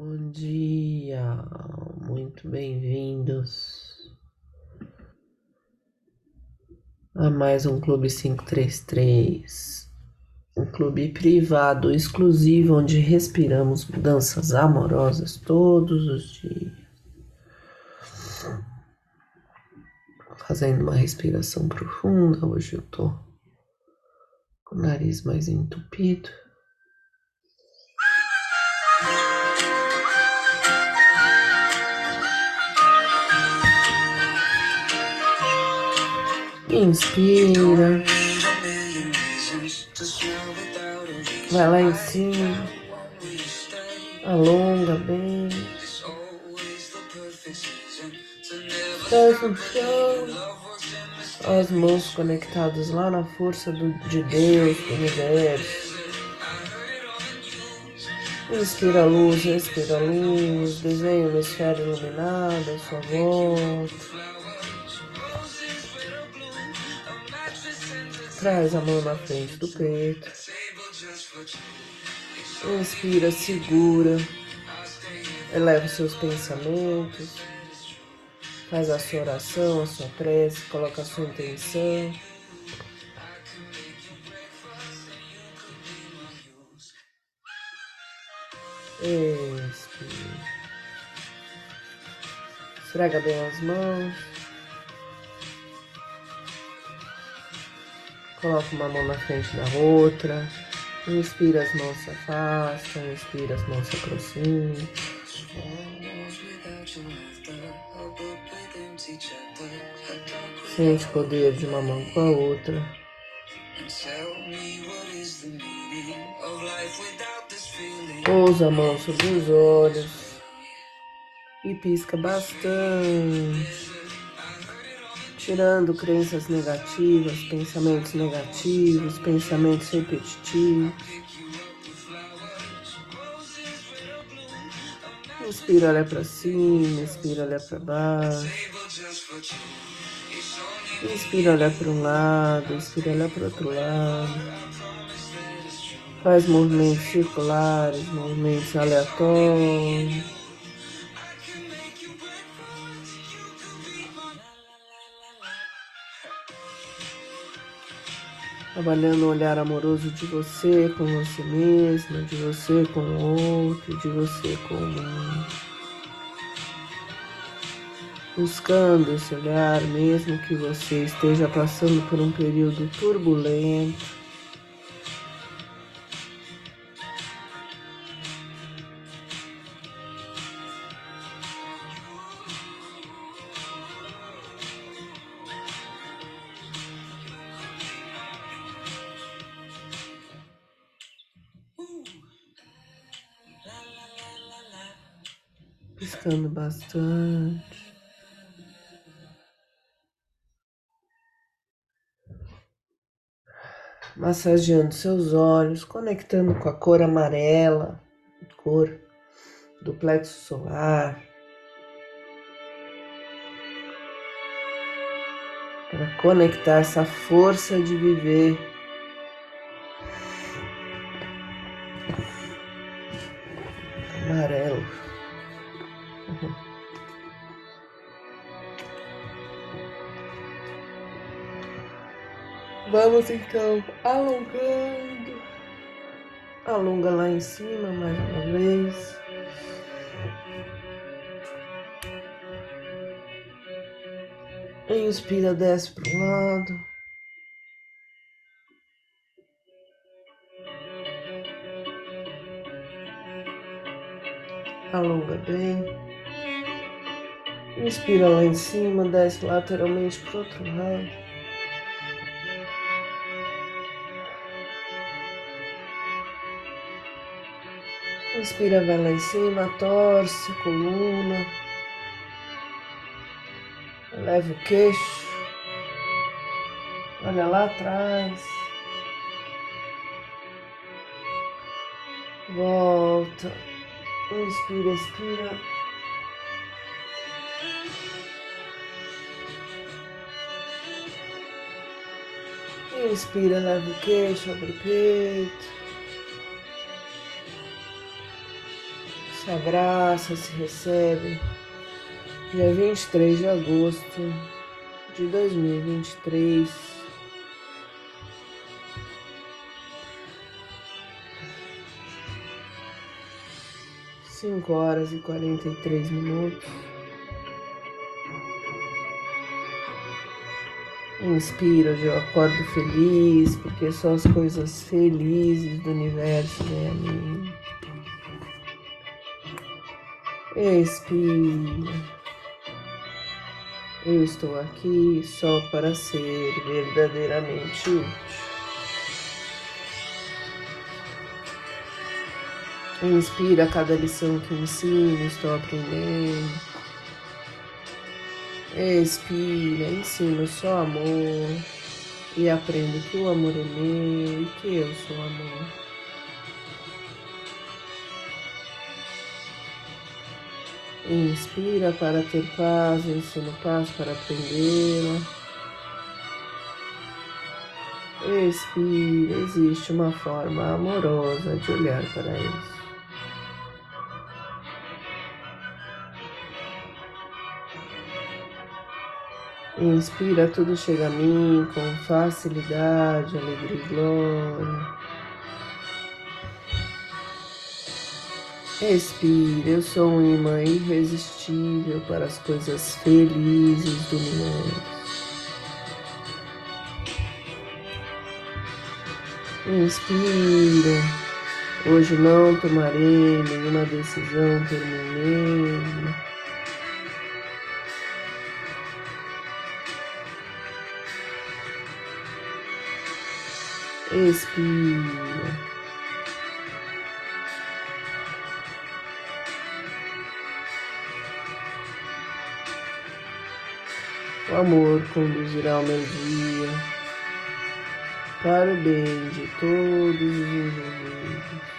Bom dia, muito bem-vindos a mais um Clube 533, um clube privado exclusivo onde respiramos mudanças amorosas todos os dias. Fazendo uma respiração profunda, hoje eu tô com o nariz mais entupido. Inspira. Vai lá em cima. Alonga bem. Pés no chão. As mãos conectadas lá na força do, de Deus, do universo. Inspira a luz, respira a luz, desenha uma esfera iluminada à sua volta. Traz a mão na frente do peito. Inspira, segura. Eleva seus pensamentos. Faz a sua oração, a sua prece, coloca a sua intenção. Expira. Esfrega bem as mãos. Coloca uma mão na frente da outra. Inspira, as mãos se afastam. Inspira, as mãos se aproximam. Sente o poder de uma mão com a outra. Pousa a mão sobre os olhos e pisca bastante tirando crenças negativas, pensamentos negativos, pensamentos repetitivos. Inspira, olha para cima, inspira, olha para baixo. Inspira, olha para um lado, inspira, olha para outro lado. Faz movimentos circulares, movimentos aleatórios. Trabalhando o olhar amoroso de você com você mesma, de você com o outro, de você com o mundo. Buscando esse olhar, mesmo que você esteja passando por um período turbulento, piscando bastante. Massageando seus olhos, conectando com a cor amarela, cor do plexo solar. Para conectar essa força de viver Vamos então alongando. Alonga lá em cima mais uma vez. Inspira, desce para um lado. Alonga bem. Inspira lá em cima, desce lateralmente para outro lado. Inspira, vai lá em cima, torce a coluna. Leva o queixo. Olha lá atrás. Volta. Inspira, expira. Inspira, leva o queixo, abre o peito. Se abraça, se recebe. Dia 23 de agosto de 2023. Cinco horas e quarenta e três minutos. Inspiro, hoje eu acordo feliz, porque só as coisas felizes do universo vêm a mim. Expira. Eu estou aqui só para ser verdadeiramente útil. Inspira cada lição que ensino, estou aprendendo. Expira, ensino só amor e aprendo que o amor é meu e que eu sou amor. Inspira para ter paz, ensino paz para aprendê-la. Expira, existe uma forma amorosa de olhar para isso. Inspira, tudo chega a mim com facilidade, alegria e glória. Expira, eu sou um imã irresistível para as coisas felizes do universo. Inspira, hoje não tomarei nenhuma decisão por mim mesmo. Expira. O amor conduzirá o meu dia para o bem de todos os envolvidos.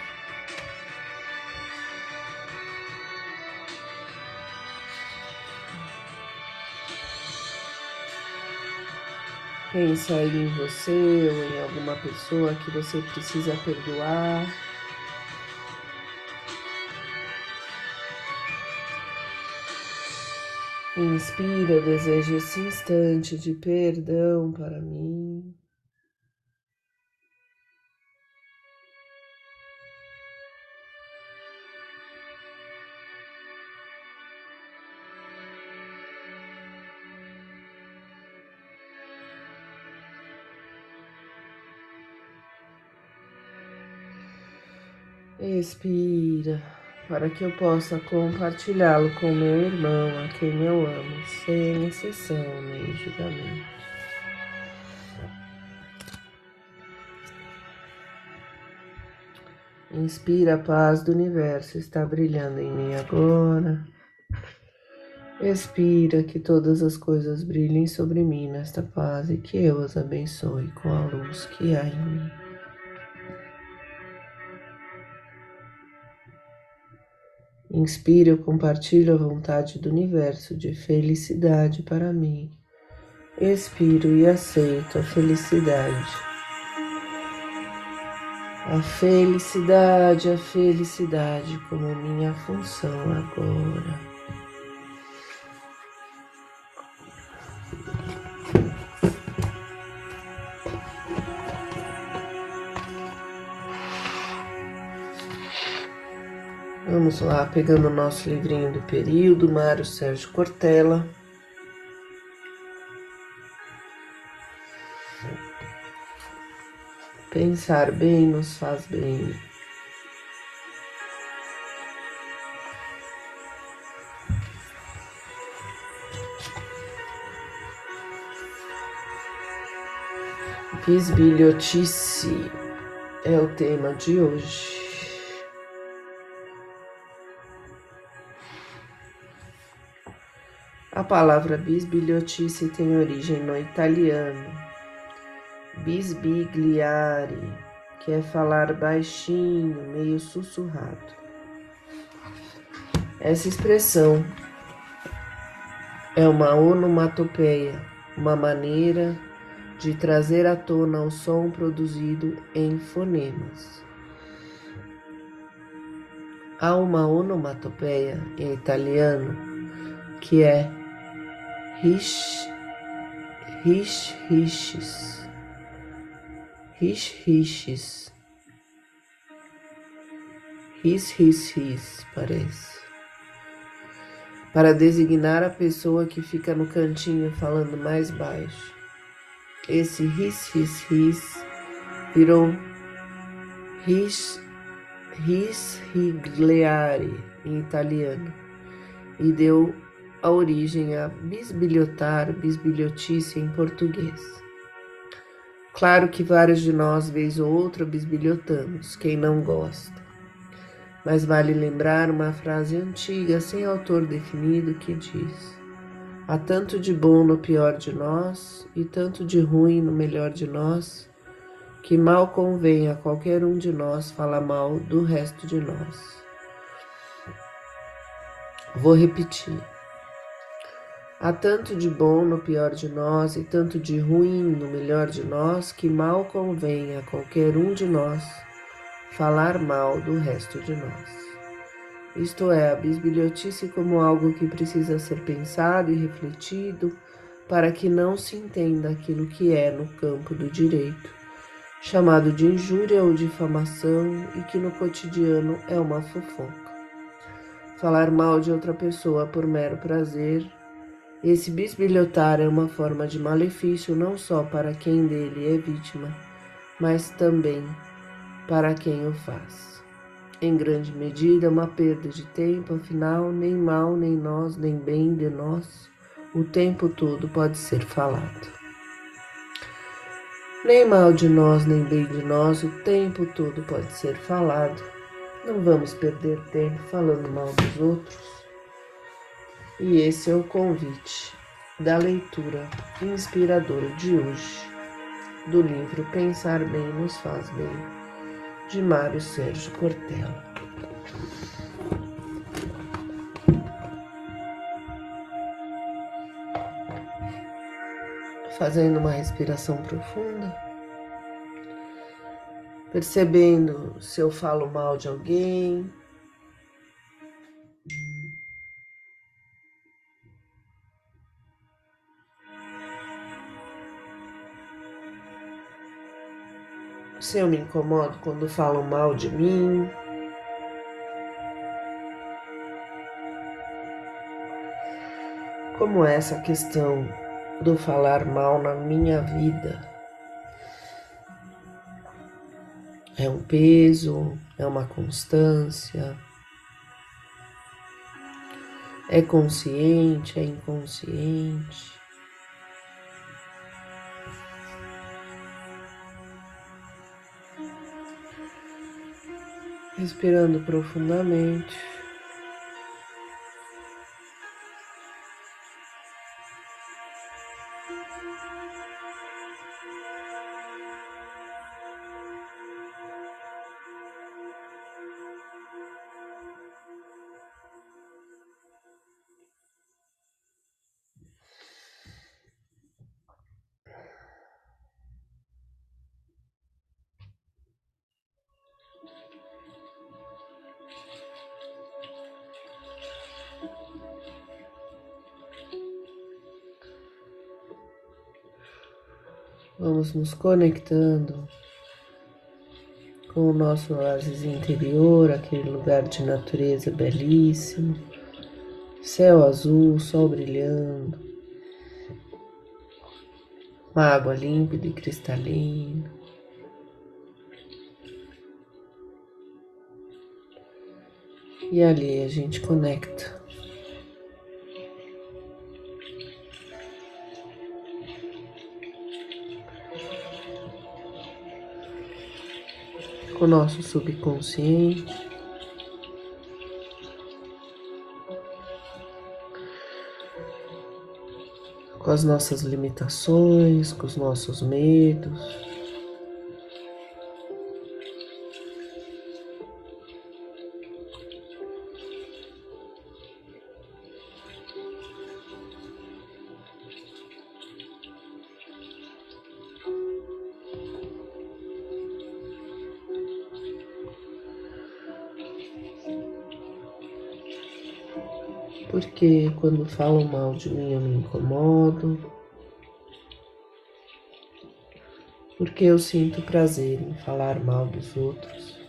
Pensa aí em você ou em alguma pessoa que você precisa perdoar. Inspira, deseja esse instante de perdão para mim. Expira, para que eu possa compartilhá-lo com meu irmão, a quem eu amo, sem exceção nem julgamento. Inspira, a paz do universo está brilhando em mim agora. Expira, que todas as coisas brilhem sobre mim nesta paz e que eu as abençoe com a luz que há em mim. Inspiro, compartilho a vontade do universo de felicidade para mim. Expiro e aceito a felicidade. A felicidade, a felicidade como minha função agora. Lá, pegando o nosso livrinho do período, Mário Sérgio Cortella. Pensar bem nos faz bem. Bisbilhotice é o tema de hoje. Palavra bisbilhotice tem origem no italiano bisbigliare, que é falar baixinho, meio sussurrado. Essa expressão é uma onomatopeia, uma maneira de trazer à tona o som produzido em fonemas. há uma onomatopeia em italiano que é rish, rish, rishes, rish, rishes, ris, ris, ris, parece, para designar a pessoa que fica no cantinho falando mais baixo. Esse ris, ris, ris virou ris, risrigliare em italiano e deu a origem a bisbilhotar, bisbilhotice em português. Claro que vários de nós, vez ou outra, bisbilhotamos, quem não gosta. Mas vale lembrar uma frase antiga, sem autor definido, que diz: Há tanto de bom no pior de nós e tanto de ruim no melhor de nós que mal convém a qualquer um de nós falar mal do resto de nós. Vou repetir. Há tanto de bom no pior de nós e tanto de ruim no melhor de nós que mal convém a qualquer um de nós falar mal do resto de nós. Isto é, a bisbilhotice como algo que precisa ser pensado e refletido para que não se entenda aquilo que é no campo do direito chamado de injúria ou difamação e que no cotidiano é uma fofoca. Falar mal de outra pessoa por mero prazer, esse bisbilhotar é uma forma de malefício não só para quem dele é vítima, mas também para quem o faz. Em grande medida, uma perda de tempo, afinal, nem mal, nem nós, nem bem de nós, o tempo todo pode ser falado. Nem mal de nós, nem bem de nós, o tempo todo pode ser falado. Não vamos perder tempo falando mal dos outros. E esse é o convite da leitura inspiradora de hoje, do livro Pensar Bem Nos Faz Bem, de Mário Sérgio Cortella. fazendo uma respiração profunda, percebendo se eu falo mal de alguém. Se eu me incomodo quando falam mal de mim. Como é essa questão do falar mal na minha vida. É um peso, é uma constância, é consciente, é inconsciente. Respirando profundamente. Vamos nos conectando com o nosso oásis interior, aquele lugar de natureza belíssimo, céu azul, sol brilhando, uma água límpida e cristalina. E ali a gente conecta o nosso subconsciente. Com as nossas limitações, com os nossos medos. Porque quando falam mal de mim eu me incomodo. Porque eu sinto prazer em falar mal dos outros.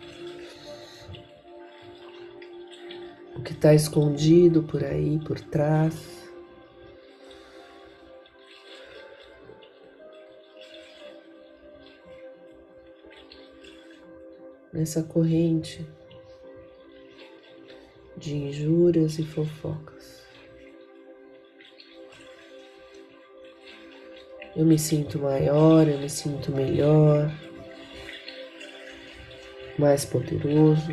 O que está escondido por aí, por trás. nessa corrente de injúrias e fofocas. Eu me sinto maior, eu me sinto melhor, mais poderoso.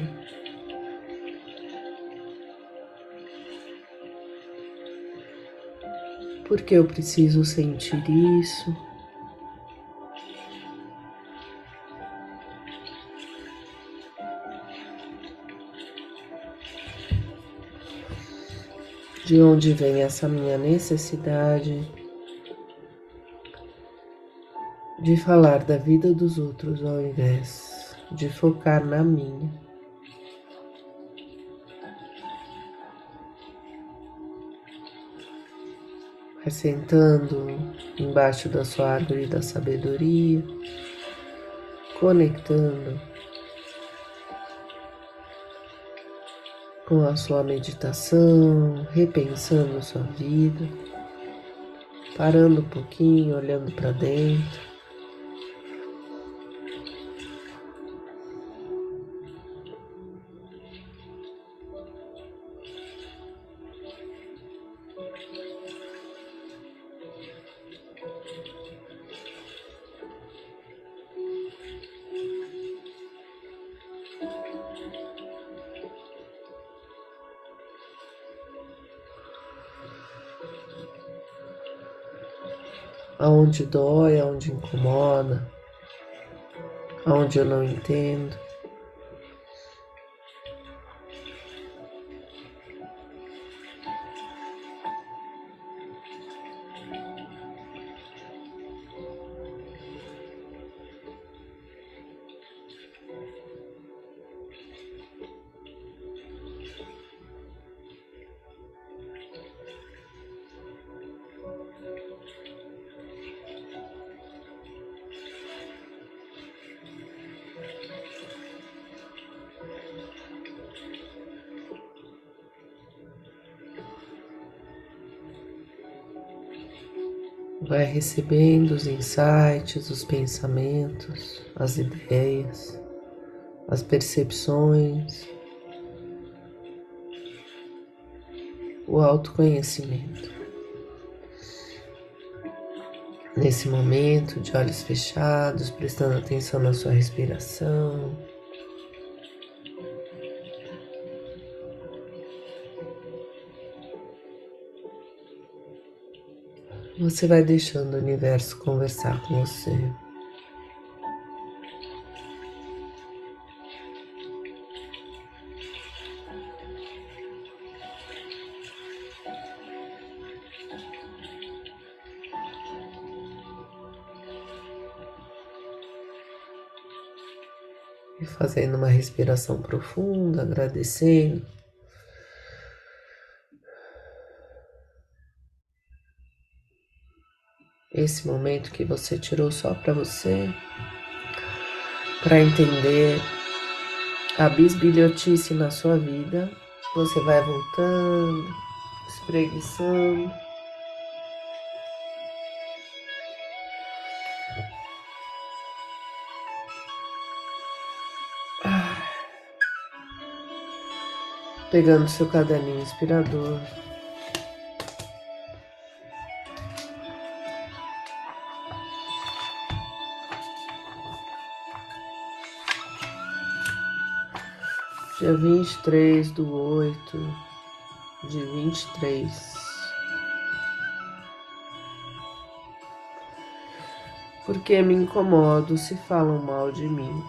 Porque eu preciso sentir isso. De onde vem essa minha necessidade de falar da vida dos outros ao invés de focar na minha? Vai sentando embaixo da sua árvore da sabedoria, conectando com a sua meditação, repensando sua vida, parando um pouquinho, olhando para dentro. Aonde dói, aonde incomoda, aonde eu não entendo. Vai recebendo os insights, os pensamentos, as ideias, as percepções, o autoconhecimento. Nesse momento, de olhos fechados, prestando atenção na sua respiração. Você vai deixando o universo conversar com você. E fazendo uma respiração profunda, agradecendo esse momento que você tirou só para você, para entender a bisbilhotice na sua vida, você vai voltando, espreguiçando. Pegando seu caderninho inspirador. Dia 23 do 8 de 23. Porque me incomodo se falam mal de mim.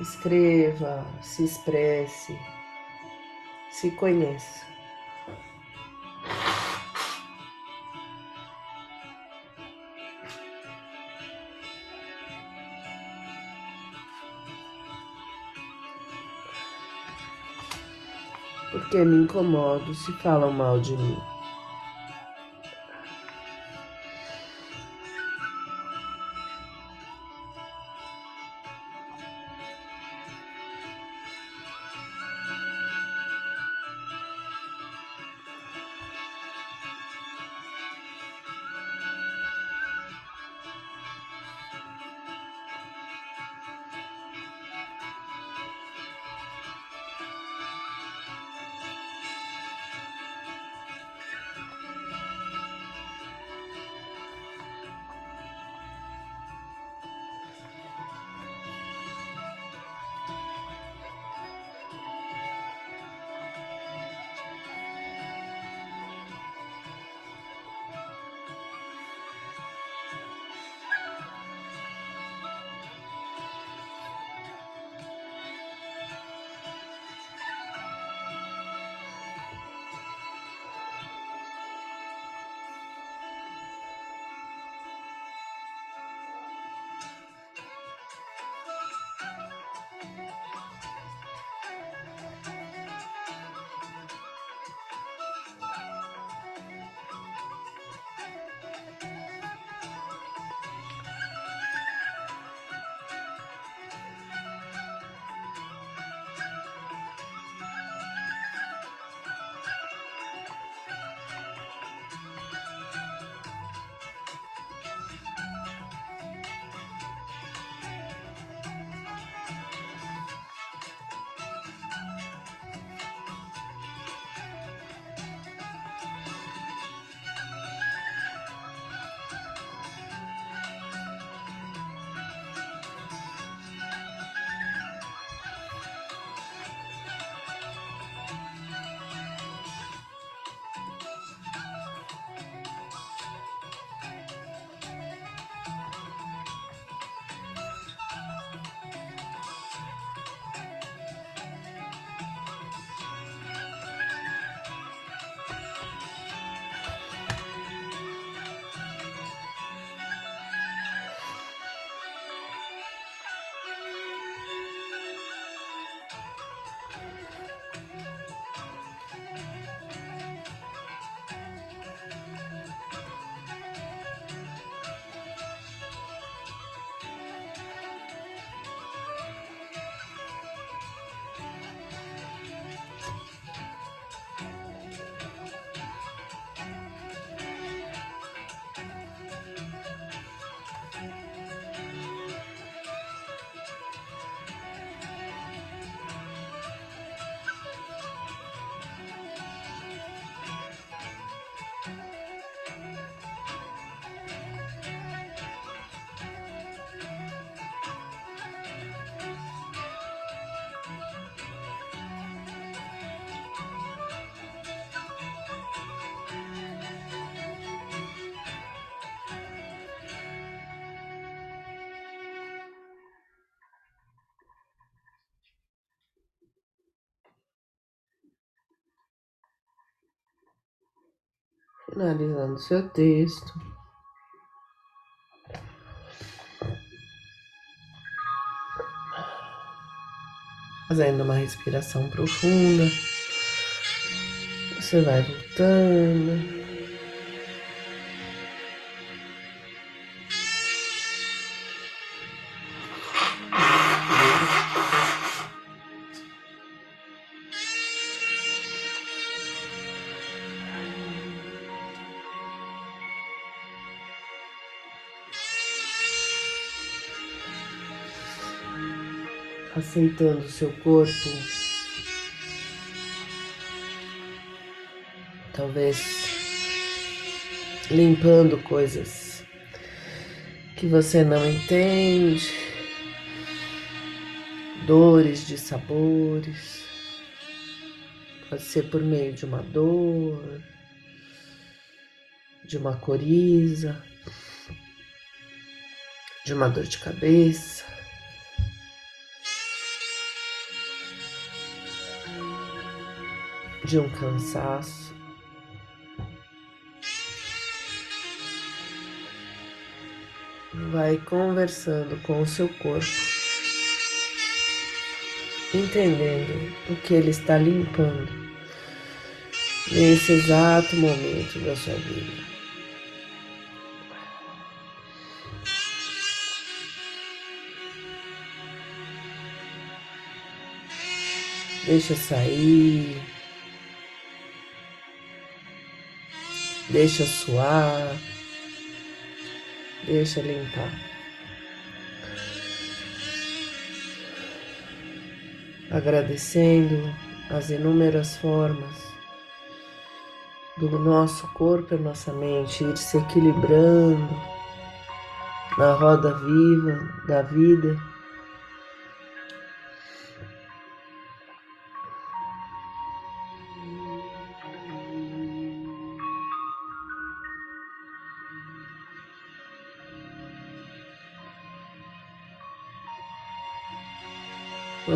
Escreva, se expresse, se conheça. Porque me incomodo se falam mal de mim. Finalizando seu texto. Fazendo uma respiração profunda. Você vai voltando. Aceitando seu corpo. Talvez limpando coisas que você não entende, dores de sabores. Pode ser por meio de uma dor, de uma coriza, de uma dor de cabeça. De um cansaço. Vai conversando com o seu corpo, entendendo o que ele está limpando nesse exato momento da sua vida. Deixa sair. Deixa suar. Deixa limpar. Agradecendo as inúmeras formas do nosso corpo e nossa mente ir se equilibrando na roda viva da vida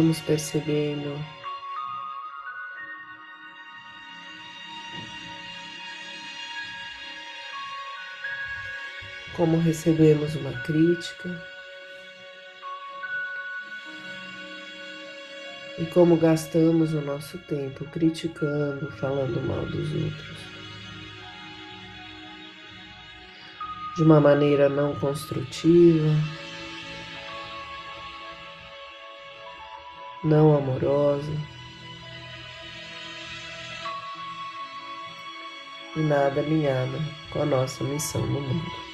Vamos percebendo como recebemos uma crítica e como gastamos o nosso tempo criticando, falando mal dos outros. De uma maneira não construtiva. Não amorosa e nada alinhada com a nossa missão no mundo.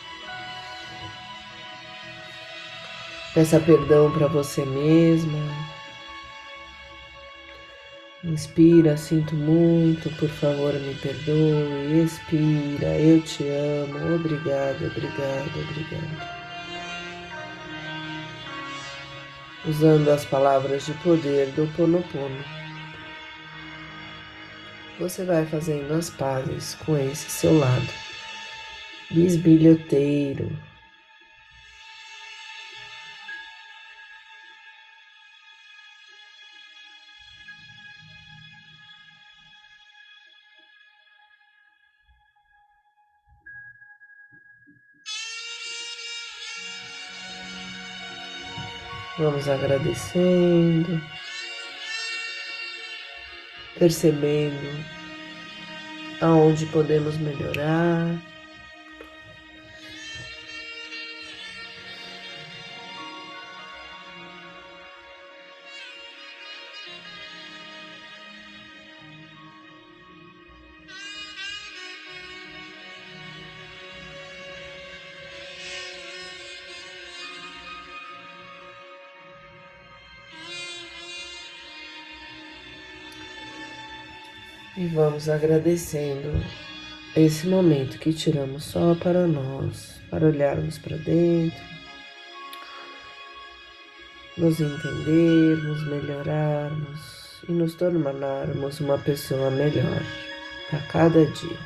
Peça perdão para você mesma. Inspira, sinto muito, por favor, me perdoe. Expira, eu te amo. Obrigada, obrigada, obrigada. Usando as palavras de poder do Ponopono. Você vai fazendo as pazes com esse seu lado bisbilhoteiro. Vamos agradecendo, percebendo aonde podemos melhorar. Vamos agradecendo esse momento que tiramos só para nós, para olharmos para dentro, nos entendermos, melhorarmos e nos tornarmos uma pessoa melhor a cada dia.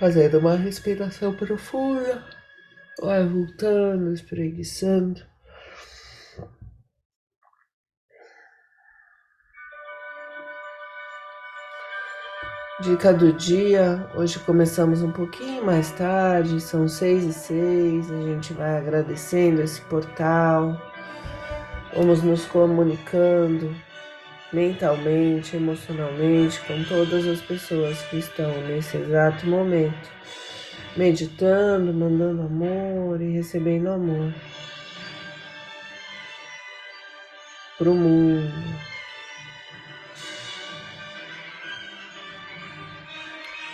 Fazendo uma respiração profunda, vai voltando, espreguiçando. Dica do dia, hoje começamos um pouquinho mais tarde, são seis e seis, a gente vai agradecendo esse portal, vamos nos comunicando mentalmente, emocionalmente com todas as pessoas que estão nesse exato momento, meditando, mandando amor e recebendo amor. Para o mundo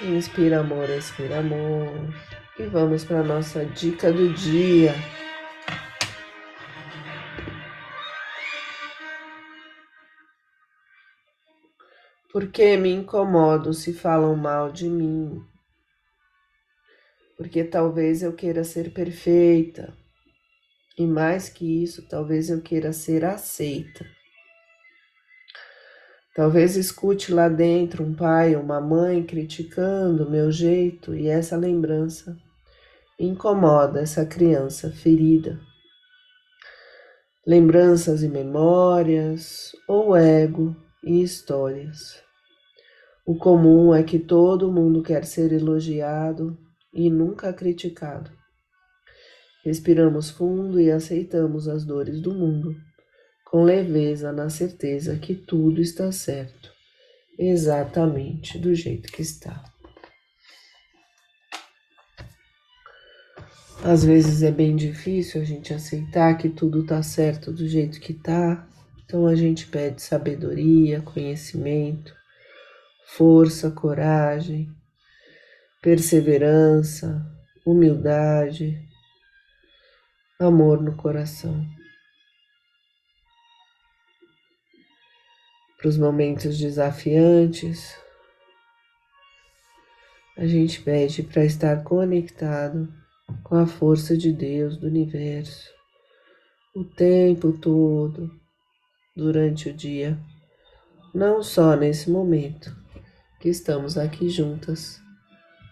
Inspira amor, expira amor. E vamos para nossa dica do dia. Porque me incomodo se falam mal de mim? Porque talvez eu queira ser perfeita. E mais que isso, talvez eu queira ser aceita. Talvez escute lá dentro um pai ou uma mãe criticando o meu jeito e essa lembrança incomoda essa criança ferida. Lembranças e memórias, ou ego e histórias. O comum é que todo mundo quer ser elogiado e nunca criticado. Respiramos fundo e aceitamos as dores do mundo com leveza na certeza que tudo está certo exatamente do jeito que está. Às vezes é bem difícil a gente aceitar que tudo tá certo do jeito que tá, então a gente pede sabedoria, conhecimento, força, coragem, perseverança, humildade, amor no coração. Para os momentos desafiantes, a gente pede para estar conectado com a força de Deus do universo o tempo todo, durante o dia, não só nesse momento que estamos aqui juntas,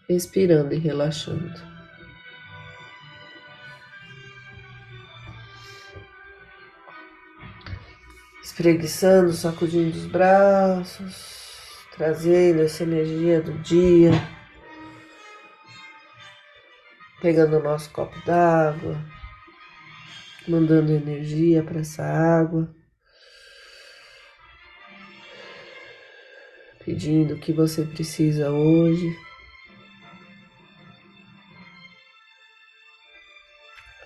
respirando e relaxando. Espreguiçando, sacudindo os braços, trazendo essa energia do dia pegando o nosso copo d'água, mandando energia para essa água, pedindo o que você precisa hoje.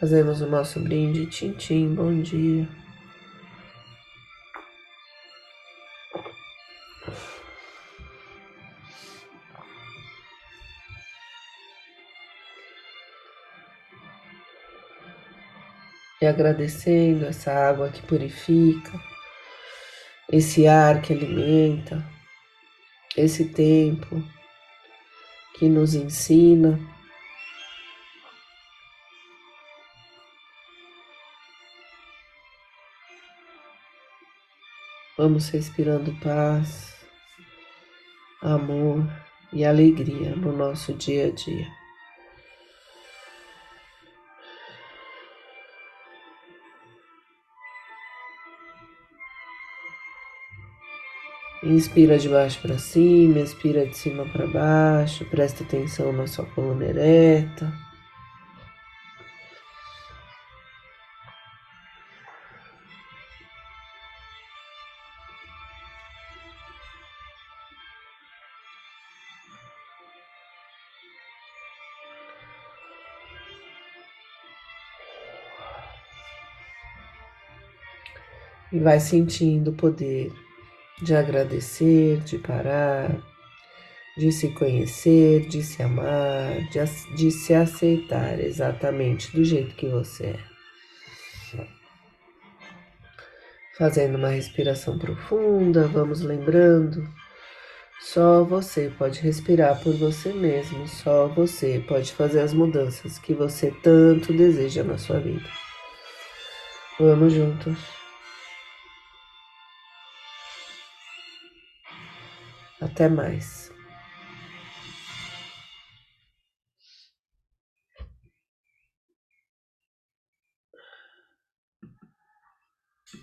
Fazemos o nosso brinde, tintim, bom dia. E agradecendo essa água que purifica, esse ar que alimenta, esse tempo que nos ensina. Vamos respirando paz, amor e alegria no nosso dia a dia. Inspira de baixo para cima, expira de cima para baixo, presta atenção na sua coluna ereta. E vai sentindo o poder de agradecer, de parar, de se conhecer, de se amar, de, de se aceitar exatamente do jeito que você é. Fazendo uma respiração profunda, vamos lembrando. Só você pode respirar por você mesmo, só você pode fazer as mudanças que você tanto deseja na sua vida. Vamos juntos. Até mais.